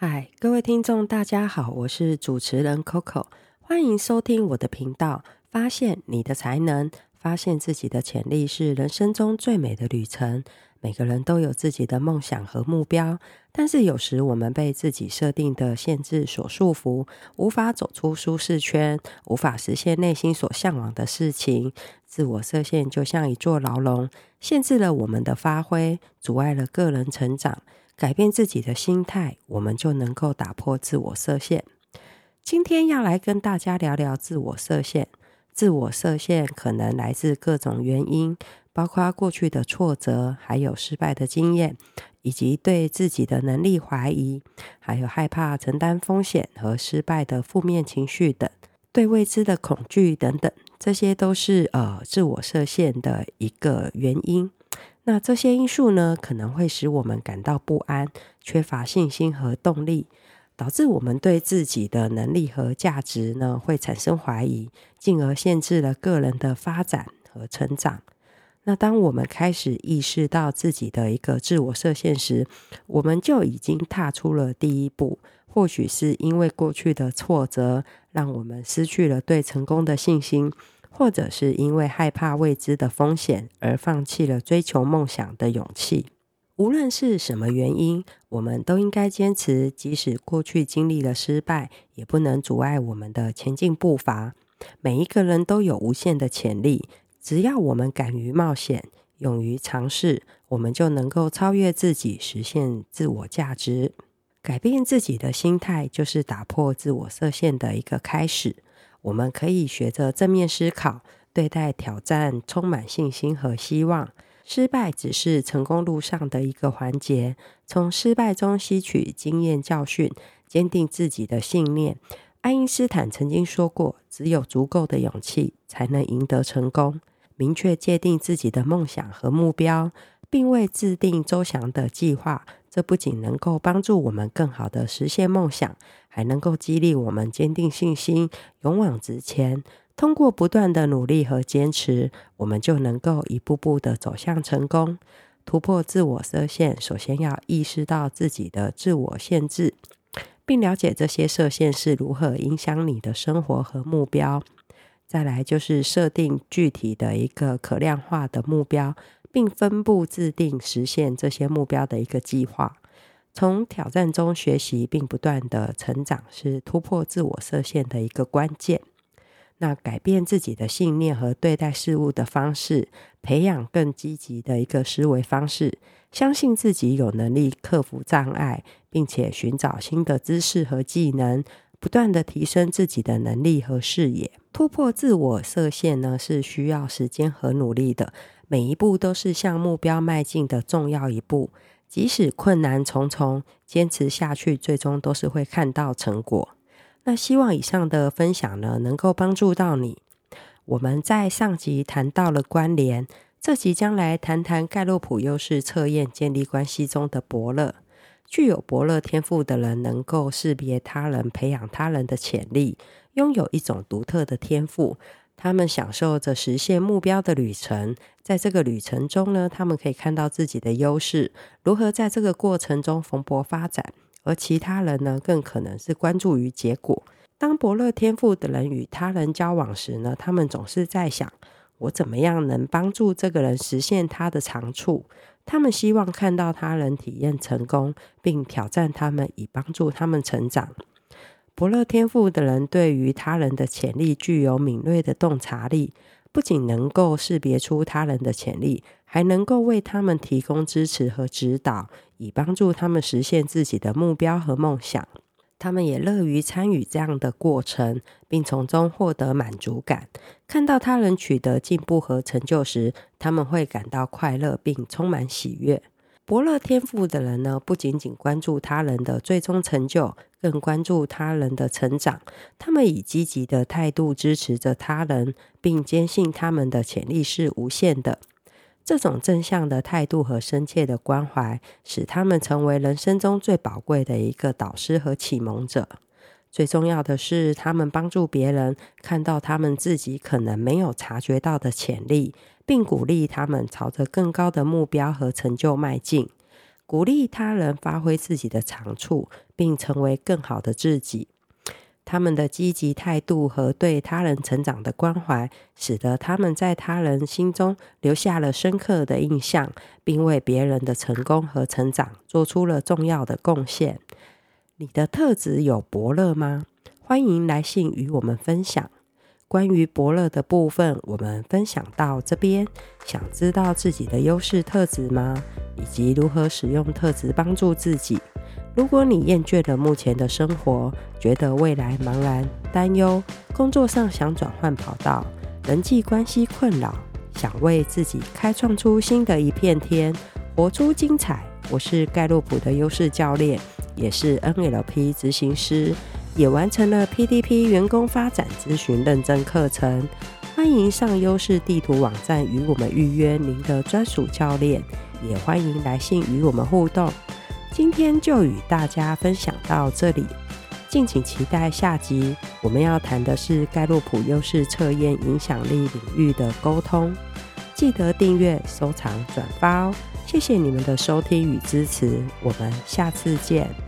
嗨，各位听众，大家好，我是主持人 Coco，欢迎收听我的频道。发现你的才能，发现自己的潜力，是人生中最美的旅程。每个人都有自己的梦想和目标，但是有时我们被自己设定的限制所束缚，无法走出舒适圈，无法实现内心所向往的事情。自我设限就像一座牢笼，限制了我们的发挥，阻碍了个人成长。改变自己的心态，我们就能够打破自我设限。今天要来跟大家聊聊自我设限。自我设限可能来自各种原因，包括过去的挫折，还有失败的经验，以及对自己的能力怀疑，还有害怕承担风险和失败的负面情绪等，对未知的恐惧等等，这些都是呃自我设限的一个原因。那这些因素呢，可能会使我们感到不安，缺乏信心和动力，导致我们对自己的能力和价值呢，会产生怀疑，进而限制了个人的发展和成长。那当我们开始意识到自己的一个自我设限时，我们就已经踏出了第一步。或许是因为过去的挫折，让我们失去了对成功的信心。或者是因为害怕未知的风险而放弃了追求梦想的勇气。无论是什么原因，我们都应该坚持，即使过去经历了失败，也不能阻碍我们的前进步伐。每一个人都有无限的潜力，只要我们敢于冒险，勇于尝试，我们就能够超越自己，实现自我价值。改变自己的心态，就是打破自我设限的一个开始。我们可以学着正面思考，对待挑战充满信心和希望。失败只是成功路上的一个环节，从失败中吸取经验教训，坚定自己的信念。爱因斯坦曾经说过：“只有足够的勇气，才能赢得成功。”明确界定自己的梦想和目标，并为制定周详的计划。这不仅能够帮助我们更好地实现梦想，还能够激励我们坚定信心，勇往直前。通过不断的努力和坚持，我们就能够一步步地走向成功。突破自我设限，首先要意识到自己的自我限制，并了解这些设限是如何影响你的生活和目标。再来就是设定具体的一个可量化的目标。并分步制定实现这些目标的一个计划。从挑战中学习并不断的成长，是突破自我设限的一个关键。那改变自己的信念和对待事物的方式，培养更积极的一个思维方式，相信自己有能力克服障碍，并且寻找新的知识和技能，不断的提升自己的能力和视野。突破自我设限呢，是需要时间和努力的。每一步都是向目标迈进的重要一步，即使困难重重，坚持下去，最终都是会看到成果。那希望以上的分享呢，能够帮助到你。我们在上集谈到了关联，这集将来谈谈盖洛普优势测验建立关系中的伯乐。具有伯乐天赋的人，能够识别他人，培养他人的潜力，拥有一种独特的天赋。他们享受着实现目标的旅程，在这个旅程中呢，他们可以看到自己的优势，如何在这个过程中蓬勃发展。而其他人呢，更可能是关注于结果。当伯乐天赋的人与他人交往时呢，他们总是在想：我怎么样能帮助这个人实现他的长处？他们希望看到他人体验成功，并挑战他们，以帮助他们成长。伯乐天赋的人对于他人的潜力具有敏锐的洞察力，不仅能够识别出他人的潜力，还能够为他们提供支持和指导，以帮助他们实现自己的目标和梦想。他们也乐于参与这样的过程，并从中获得满足感。看到他人取得进步和成就时，他们会感到快乐并充满喜悦。伯乐天赋的人呢，不仅仅关注他人的最终成就，更关注他人的成长。他们以积极的态度支持着他人，并坚信他们的潜力是无限的。这种正向的态度和深切的关怀，使他们成为人生中最宝贵的一个导师和启蒙者。最重要的是，他们帮助别人看到他们自己可能没有察觉到的潜力，并鼓励他们朝着更高的目标和成就迈进。鼓励他人发挥自己的长处，并成为更好的自己。他们的积极态度和对他人成长的关怀，使得他们在他人心中留下了深刻的印象，并为别人的成功和成长做出了重要的贡献。你的特质有伯乐吗？欢迎来信与我们分享。关于伯乐的部分，我们分享到这边。想知道自己的优势特质吗？以及如何使用特质帮助自己？如果你厌倦了目前的生活，觉得未来茫然担忧，工作上想转换跑道，人际关系困扰，想为自己开创出新的一片天，活出精彩。我是盖洛普的优势教练，也是 NLP 执行师，也完成了 PDP 员工发展咨询认证课程。欢迎上优势地图网站与我们预约您的专属教练，也欢迎来信与我们互动。今天就与大家分享到这里，敬请期待下集。我们要谈的是盖洛普优势测验影响力领域的沟通。记得订阅、收藏、转发哦！谢谢你们的收听与支持，我们下次见。